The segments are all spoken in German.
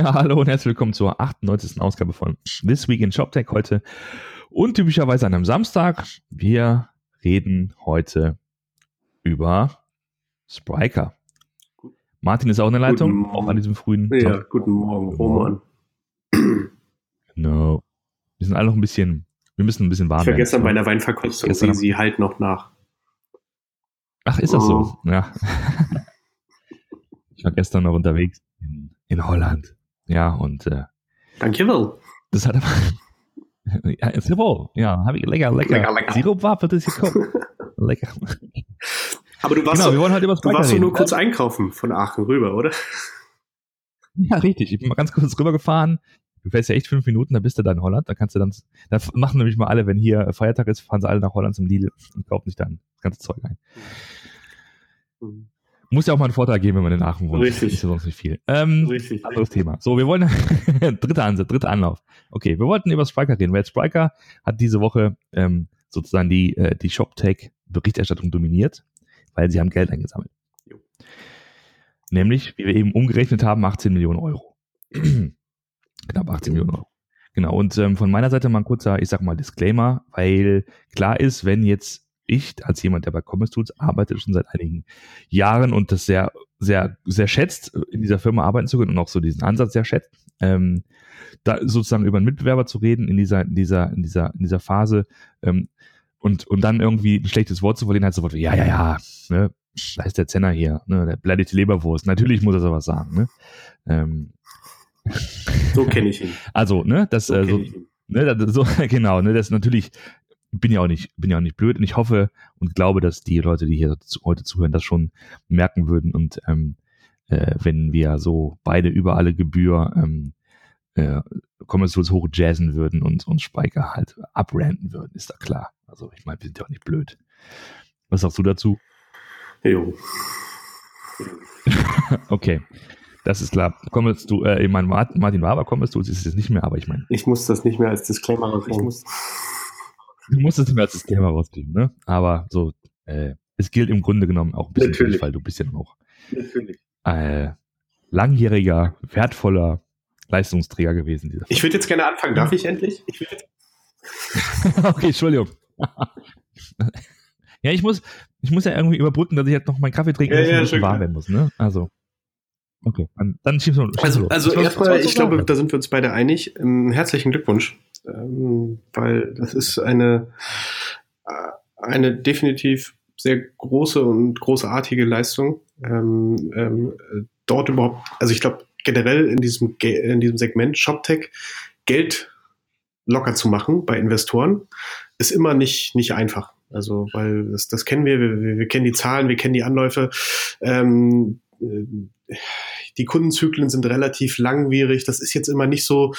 Ja, hallo und herzlich willkommen zur 98. Ausgabe von This Week in ShopTech heute. Und typischerweise an einem Samstag. Wir reden heute über Spriker. Martin ist auch in der Leitung, auch an diesem frühen Ja, Tag. guten Morgen, Roman. Genau. Wir sind alle noch ein bisschen, wir müssen ein bisschen warm Ich war gestern bei einer Weinverkostung, wie sie halt noch nach. Ach, ist das oh. so? Ja. ich war gestern noch unterwegs in, in Holland. Ja, und äh, Danke wohl. Das hat aber. ja, Sirup, ja, habe ich lecker, lecker. lecker, lecker. Sirup war für das gekommen. lecker. Aber du warst, genau, wir wollen halt über du warst nur kurz einkaufen von Aachen rüber, oder? Ja, richtig. Ich bin mal ganz kurz rübergefahren. Du fährst ja echt fünf Minuten, da bist du dann in Holland. Da kannst du dann, da machen nämlich mal alle, wenn hier Feiertag ist, fahren sie alle nach Holland zum Lidl und kaufen sich dann das ganze Zeug ein. Mhm. Muss ja auch mal einen Vorteil geben, wenn man in Aachen wohnt. Richtig. Ist ja sonst nicht viel. Ähm, Richtig. Anderes Thema. So, wir wollen, dritter Ansatz, dritter Anlauf. Okay, wir wollten über Spriker reden, weil Spriker hat diese Woche ähm, sozusagen die, äh, die ShopTech-Berichterstattung dominiert, weil sie haben Geld eingesammelt. Jo. Nämlich, wie wir eben umgerechnet haben, 18 Millionen Euro. Knapp 18 Millionen Euro. Genau, und ähm, von meiner Seite mal ein kurzer, ich sag mal, Disclaimer, weil klar ist, wenn jetzt ich als jemand, der bei Commerce Tools arbeitet, schon seit einigen Jahren und das sehr, sehr, sehr schätzt, in dieser Firma arbeiten zu können und auch so diesen Ansatz sehr schätzt, ähm, da sozusagen über einen Mitbewerber zu reden in dieser, in dieser, in dieser, in dieser Phase ähm, und, und dann irgendwie ein schlechtes Wort zu verlieren, halt sofort, ja, ja, ja, ne, da ist der Zenner hier, ne, der bleibt die Leberwurst. Natürlich muss er sowas sagen, ne? Ähm, so kenne ich ihn. Also, ne, das, so, äh, so, ne, das, so genau, ne, das ist natürlich bin ja auch nicht, bin ja auch nicht blöd und ich hoffe und glaube, dass die Leute, die hier heute zuhören, das schon merken würden und ähm, äh, wenn wir so beide über alle Gebühr ähm, äh, Kommerzials hoch jazzen würden und uns Speicher halt abranden würden, ist da klar. Also ich meine, wir sind ja auch nicht blöd. Was sagst du dazu? Jo. okay. Das ist klar. Kommst du, äh, ich meine, Martin Waber kommst du, ist es jetzt nicht mehr, aber ich meine. Ich muss das nicht mehr als Disclaimer rausnehmen. Du musst es mir als System rauskriegen, ne? Aber so, äh, es gilt im Grunde genommen auch ein bisschen, Natürlich. Dich, weil du bist ja noch. Äh, langjähriger, wertvoller Leistungsträger gewesen. Ich würde jetzt gerne anfangen. Darf ich endlich? Ich okay, Entschuldigung. ja, ich muss, ich muss ja irgendwie überbrücken, dass ich jetzt noch meinen Kaffee trinken ja, muss ja, und warm werden muss, ne? Also. Okay, dann, dann schiebst du Also, also erstmal, ich glaube, da sind wir uns beide einig. Ähm, herzlichen Glückwunsch ähm, weil das ist eine, eine definitiv sehr große und großartige Leistung. Ähm, ähm, dort überhaupt, also ich glaube generell in diesem, in diesem Segment ShopTech Geld locker zu machen bei Investoren ist immer nicht, nicht einfach. Also, weil das, das kennen wir, wir, wir kennen die Zahlen, wir kennen die Anläufe. Ähm, äh, die Kundenzyklen sind relativ langwierig. Das ist jetzt immer nicht so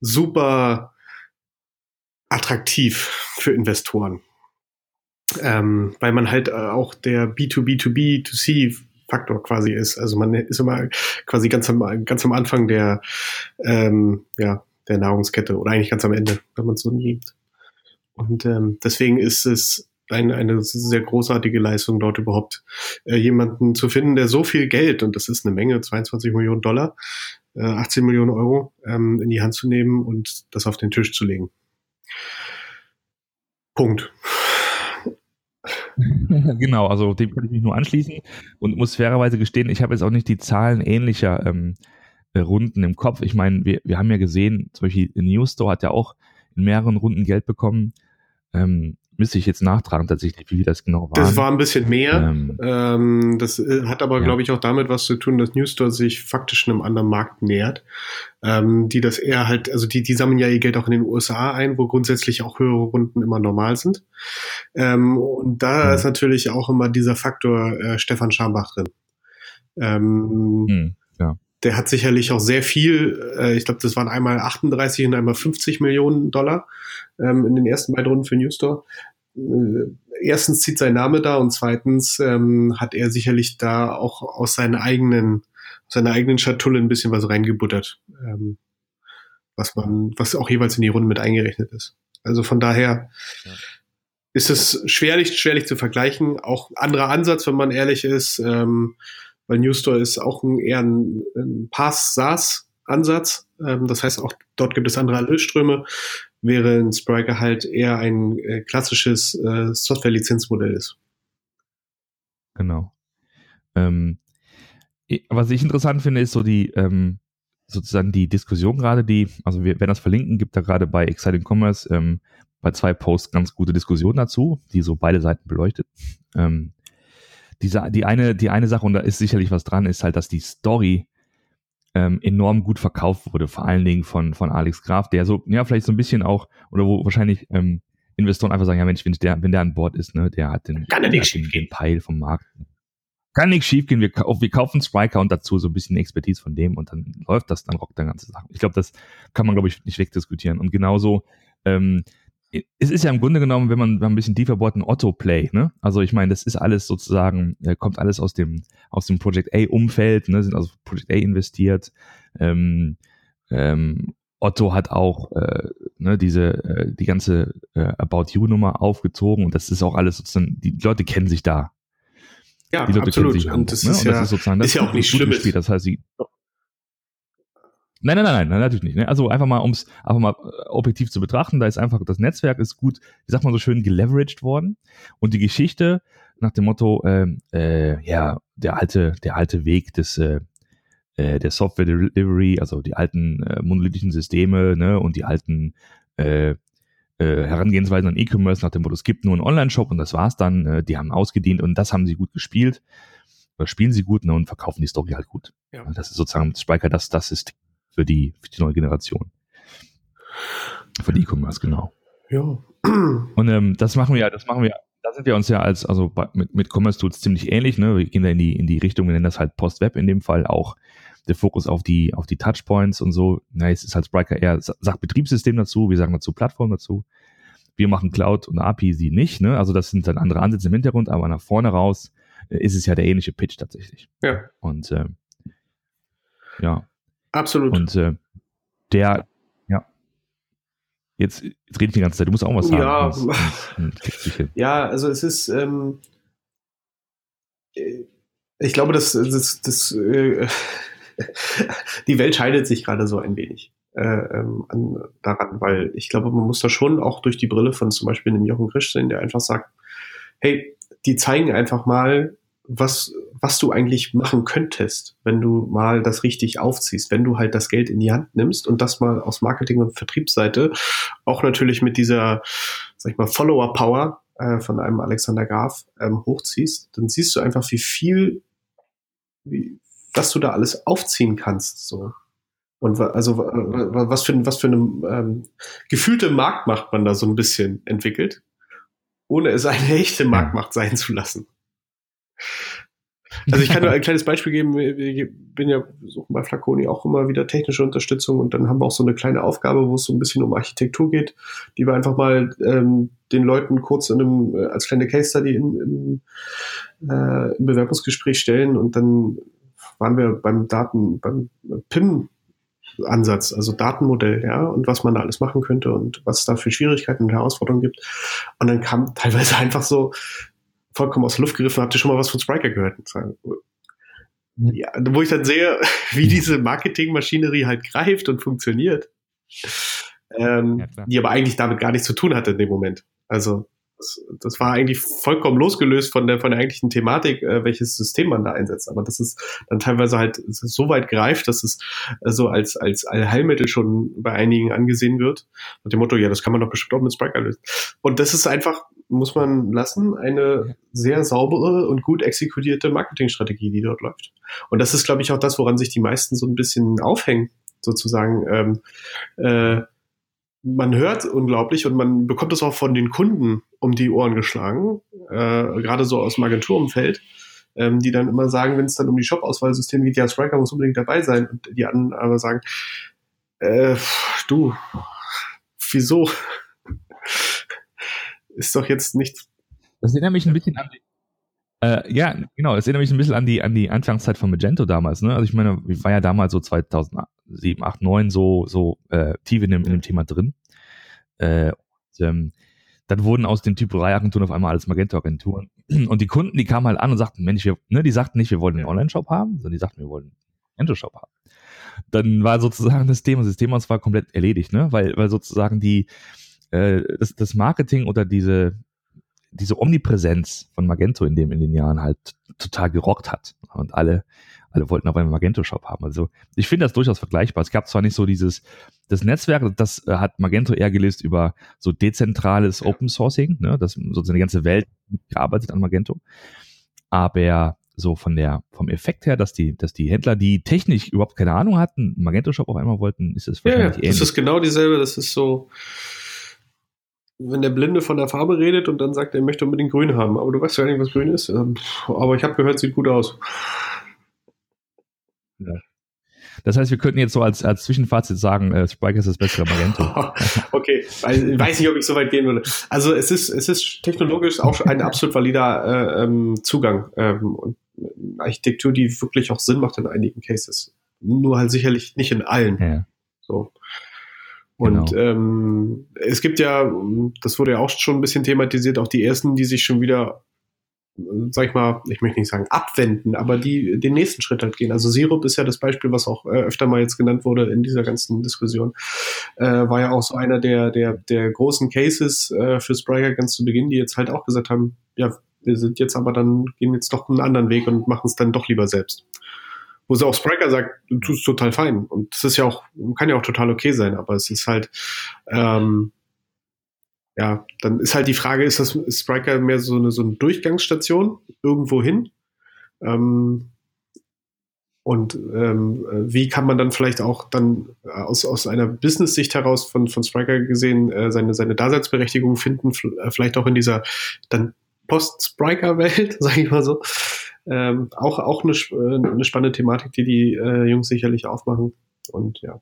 super attraktiv für Investoren. Ähm, weil man halt äh, auch der B2B2B2C Faktor quasi ist. Also man ist immer quasi ganz am, ganz am Anfang der, ähm, ja, der Nahrungskette oder eigentlich ganz am Ende, wenn man es so nimmt. Und ähm, deswegen ist es ein, eine sehr großartige Leistung, dort überhaupt äh, jemanden zu finden, der so viel Geld, und das ist eine Menge, 22 Millionen Dollar, äh, 18 Millionen Euro, ähm, in die Hand zu nehmen und das auf den Tisch zu legen. Punkt. genau, also dem kann ich mich nur anschließen und muss fairerweise gestehen, ich habe jetzt auch nicht die Zahlen ähnlicher ähm, äh, Runden im Kopf. Ich meine, wir, wir haben ja gesehen, zum Beispiel News Store hat ja auch in mehreren Runden Geld bekommen. Ähm, müsste ich jetzt nachtragen tatsächlich, wie das genau war. Das war ein bisschen mehr. Ähm, ähm, das äh, hat aber, ja. glaube ich, auch damit was zu tun, dass Newstore sich faktisch einem anderen Markt nähert. Ähm, die das eher halt, also die, die sammeln ja ihr Geld auch in den USA ein, wo grundsätzlich auch höhere Runden immer normal sind. Ähm, und da mhm. ist natürlich auch immer dieser Faktor äh, Stefan Schambach drin. Mhm, ja der hat sicherlich auch sehr viel, äh, ich glaube, das waren einmal 38 und einmal 50 Millionen Dollar ähm, in den ersten beiden Runden für Newstore. Äh, erstens zieht sein Name da und zweitens ähm, hat er sicherlich da auch aus seinen eigenen, seiner eigenen Schatulle ein bisschen was reingebuttert, ähm, was man, was auch jeweils in die Runde mit eingerechnet ist. Also von daher ja. ist es schwerlich, schwerlich zu vergleichen. Auch anderer Ansatz, wenn man ehrlich ist. Ähm, weil Newstore ist auch ein, eher ein, ein Pass-SaaS Ansatz. Ähm, das heißt, auch dort gibt es andere Erlösströme, während Spriker halt eher ein äh, klassisches äh, Software-Lizenzmodell ist. Genau. Ähm, was ich interessant finde, ist so die, ähm, sozusagen die Diskussion gerade, die, also wir werden das verlinken, gibt da gerade bei Exciting Commerce ähm, bei zwei Posts ganz gute Diskussionen dazu, die so beide Seiten beleuchtet. Ähm, diese, die eine, die eine Sache, und da ist sicherlich was dran, ist halt, dass die Story ähm, enorm gut verkauft wurde, vor allen Dingen von, von Alex Graf, der so, ja, vielleicht so ein bisschen auch, oder wo wahrscheinlich ähm, Investoren einfach sagen, ja Mensch, wenn der, wenn der an Bord ist, ne, der hat den, Kann der nicht den, den Peil vom Markt. Kann nichts schiefgehen. Wir, wir kaufen Spriker und dazu so ein bisschen Expertise von dem und dann läuft das, dann rockt der ganze Sache. Ich glaube, das kann man, glaube ich, nicht wegdiskutieren. Und genauso, ähm, es ist ja im Grunde genommen, wenn man, wenn man ein bisschen tiefer bohrt, ein Otto-Play, ne? Also ich meine, das ist alles sozusagen, äh, kommt alles aus dem, aus dem Project A-Umfeld, ne? Sind also Project A investiert. Ähm, ähm, Otto hat auch äh, ne, diese äh, die ganze äh, About You Nummer aufgezogen und das ist auch alles sozusagen die Leute kennen sich da. Ja, die Leute absolut. Sich und das, ne? ist, und das ja, ist sozusagen das ist ja auch nicht schlimm. Das heißt, sie Nein, nein, nein, nein, natürlich nicht. Ne? Also einfach mal, um es einfach mal äh, objektiv zu betrachten, da ist einfach, das Netzwerk ist gut, wie sagt man so schön, geleveraged worden. Und die Geschichte nach dem Motto, äh, äh, ja, der alte, der alte Weg des, äh, äh, der Software Delivery, also die alten äh, monolithischen Systeme ne, und die alten Herangehensweisen an E-Commerce nach dem Motto, es gibt nur einen Online-Shop und das war's dann. Äh, die haben ausgedient und das haben sie gut gespielt. Oder spielen sie gut ne, und verkaufen die Story halt gut. Ja. Das ist sozusagen Spiker, das, das ist für die, für die neue Generation. Für die E-Commerce, genau. Ja. Und ähm, das machen wir, das machen wir, da sind wir uns ja als, also bei, mit, mit Commerce Tools ziemlich ähnlich, ne? Wir gehen da in die, in die Richtung, wir nennen das halt Post-Web in dem Fall auch der Fokus auf die, auf die Touchpoints und so. Na, es ist halt Spriker eher, sagt Betriebssystem dazu, wir sagen dazu Plattform dazu. Wir machen Cloud und API, sie nicht, ne? Also das sind dann andere Ansätze im Hintergrund, aber nach vorne raus äh, ist es ja der ähnliche Pitch tatsächlich. Ja. Und äh, ja, Absolut. Und äh, der, ja. Jetzt, jetzt rede ich die ganze Zeit, du musst auch was sagen. Ja, ja also es ist, ähm, ich glaube, dass das, das, äh, die Welt scheidet sich gerade so ein wenig äh, ähm, an, daran, weil ich glaube, man muss da schon auch durch die Brille von zum Beispiel einem Jochen Krisch sehen, der einfach sagt, hey, die zeigen einfach mal, was, was du eigentlich machen könntest, wenn du mal das richtig aufziehst, wenn du halt das Geld in die Hand nimmst und das mal aus Marketing- und Vertriebsseite auch natürlich mit dieser, sag ich mal, Follower-Power äh, von einem Alexander Graf ähm, hochziehst, dann siehst du einfach, wie viel, wie, was du da alles aufziehen kannst, so. Und also was für, was für eine ähm, gefühlte Marktmacht man da so ein bisschen entwickelt, ohne es eine echte Marktmacht sein zu lassen. Also ich kann nur ein kleines Beispiel geben. Ich bin ja suchen bei Flaconi auch immer wieder technische Unterstützung und dann haben wir auch so eine kleine Aufgabe, wo es so ein bisschen um Architektur geht, die wir einfach mal ähm, den Leuten kurz in einem, äh, als kleine Case Study in, in, äh, im Bewerbungsgespräch stellen und dann waren wir beim Daten, beim PIM Ansatz, also Datenmodell, ja, und was man da alles machen könnte und was es da für Schwierigkeiten und Herausforderungen gibt. Und dann kam teilweise einfach so, vollkommen aus der Luft gegriffen, habt ihr schon mal was von Spriker gehört? Ja, wo ich dann sehe, wie diese Marketingmaschinerie halt greift und funktioniert, ähm, ja, die aber eigentlich damit gar nichts zu tun hatte in dem Moment. Also das, das war eigentlich vollkommen losgelöst von der von der eigentlichen Thematik, äh, welches System man da einsetzt. Aber das ist dann teilweise halt so weit greift, dass es äh, so als als Allheilmittel schon bei einigen angesehen wird. Mit dem Motto, ja, das kann man doch bestimmt auch mit Spriker lösen. Und das ist einfach muss man lassen, eine sehr saubere und gut exekutierte Marketingstrategie, die dort läuft. Und das ist, glaube ich, auch das, woran sich die meisten so ein bisschen aufhängen, sozusagen. Ähm, äh, man hört unglaublich und man bekommt es auch von den Kunden um die Ohren geschlagen, äh, gerade so aus dem Agenturumfeld, ähm, die dann immer sagen, wenn es dann um die Shop-Auswahlsysteme geht, ja, Striker muss unbedingt dabei sein. Und die anderen aber sagen, äh, du, wieso? Ist doch jetzt nicht. Das erinnert mich ein bisschen an die, äh, ja, genau, es erinnert mich ein bisschen an die, an die Anfangszeit von Magento damals, ne? Also ich meine, ich war ja damals so 2007, 8, 9 so, so äh, tief in dem, in dem Thema drin. Äh, und, ähm, dann wurden aus den Typerei-Agenturen auf einmal alles Magento-Agenturen. Und die Kunden, die kamen halt an und sagten, Mensch, wir, ne, die sagten nicht, wir wollen einen Online-Shop haben, sondern die sagten, wir wollen einen Magento-Shop haben. dann war sozusagen das Thema, das Thema war komplett erledigt, ne? Weil, weil sozusagen die, äh, das, das Marketing oder diese, diese Omnipräsenz von Magento in dem in den Jahren halt total gerockt hat und alle alle wollten auf einen Magento Shop haben. Also ich finde das durchaus vergleichbar. Es gab zwar nicht so dieses das Netzwerk, das äh, hat Magento eher gelöst über so dezentrales Open Sourcing, ne, das sozusagen die ganze Welt gearbeitet an Magento, aber so von der vom Effekt her, dass die dass die Händler, die technisch überhaupt keine Ahnung hatten, Magento Shop auf einmal wollten, ist es wahrscheinlich ja. ähnlich. Das ist genau dieselbe. Das ist so wenn der Blinde von der Farbe redet und dann sagt, er möchte unbedingt grün haben, aber du weißt ja nicht, was grün ist. Ähm, aber ich habe gehört, sieht gut aus. Ja. Das heißt, wir könnten jetzt so als, als Zwischenfazit sagen, äh, Spike ist das bessere Magento. okay, ich weiß nicht, ob ich so weit gehen würde. Also es ist, es ist technologisch auch ein absolut valider äh, ähm, Zugang ähm, und Architektur, die wirklich auch Sinn macht in einigen Cases. Nur halt sicherlich nicht in allen. Ja. So. Und genau. ähm, es gibt ja, das wurde ja auch schon ein bisschen thematisiert, auch die ersten, die sich schon wieder, sag ich mal, ich möchte nicht sagen abwenden, aber die den nächsten Schritt halt gehen. Also Sirup ist ja das Beispiel, was auch äh, öfter mal jetzt genannt wurde in dieser ganzen Diskussion. Äh, war ja auch so einer der, der, der großen Cases äh, für Spriker ganz zu Beginn, die jetzt halt auch gesagt haben, ja, wir sind jetzt aber dann, gehen jetzt doch einen anderen Weg und machen es dann doch lieber selbst wo sie auch Spriker sagt, du tust total fein. Und das ist ja auch, kann ja auch total okay sein, aber es ist halt, ähm, ja, dann ist halt die Frage, ist das ist Spriker mehr so eine, so eine Durchgangsstation irgendwo hin? Ähm, und ähm, wie kann man dann vielleicht auch dann aus, aus einer Business-Sicht heraus von, von Spriker gesehen äh, seine, seine Daseinsberechtigung finden, äh, vielleicht auch in dieser dann Post-Spriker-Welt, sage ich mal so. Ähm, auch auch eine, äh, eine spannende Thematik, die die äh, Jungs sicherlich aufmachen. Und ja.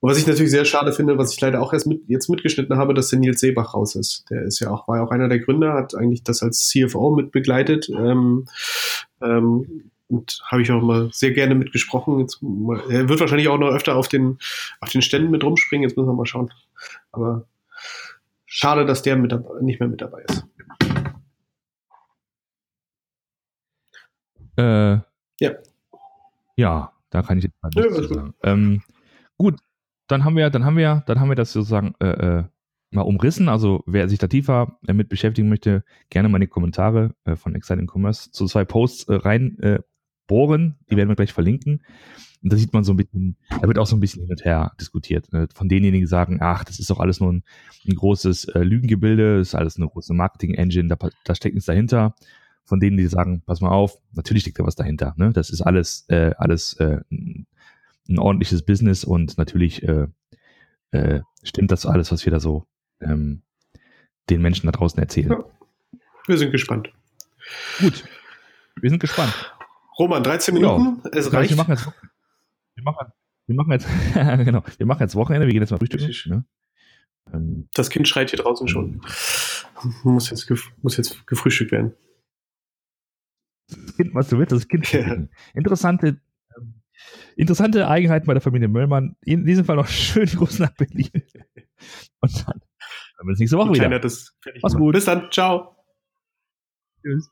Und was ich natürlich sehr schade finde, was ich leider auch erst mit, jetzt mitgeschnitten habe, dass der Nils Seebach raus ist. Der ist ja auch, war ja auch einer der Gründer, hat eigentlich das als CFO mit begleitet. Ähm, ähm, und habe ich auch mal sehr gerne mitgesprochen. Jetzt er wird wahrscheinlich auch noch öfter auf den, auf den Ständen mit rumspringen. Jetzt müssen wir mal schauen. Aber schade, dass der mit, nicht mehr mit dabei ist. Äh, ja. Ja, da kann ich jetzt mal nichts ja, sagen. Ähm, gut, dann haben wir, dann haben wir, dann haben wir das sozusagen äh, äh, mal umrissen. Also wer sich da tiefer äh, mit beschäftigen möchte, gerne mal in die Kommentare äh, von Exciting Commerce zu zwei Posts äh, rein äh, bohren. Die werden wir gleich verlinken. Und da sieht man so ein bisschen, da wird auch so ein bisschen hin und her diskutiert. Ne? Von denjenigen, die sagen, ach, das ist doch alles nur ein, ein großes äh, Lügengebilde, das ist alles eine große Marketing-Engine, da, da steckt nichts dahinter von denen, die sagen, pass mal auf, natürlich steckt da was dahinter. Ne? Das ist alles, äh, alles äh, ein ordentliches Business und natürlich äh, äh, stimmt das alles, was wir da so ähm, den Menschen da draußen erzählen. Ja. Wir sind gespannt. Gut, wir sind gespannt. Roman, 13 Minuten, ja. es reicht. Wir machen jetzt, wir machen, wir machen jetzt, genau, wir machen jetzt Wochenende, wir gehen jetzt mal frühstücken. Ne? Ähm, das Kind schreit hier draußen schon. Muss jetzt, muss jetzt gefrühstückt werden. Kind, was du willst, das Kind ja. Interessante, ähm, interessante Eigenheiten bei der Familie Möllmann. In diesem Fall noch schön groß nach Berlin. Und dann wir uns nächste Woche wieder. Mach's gut. Bis dann. Ciao. Tschüss.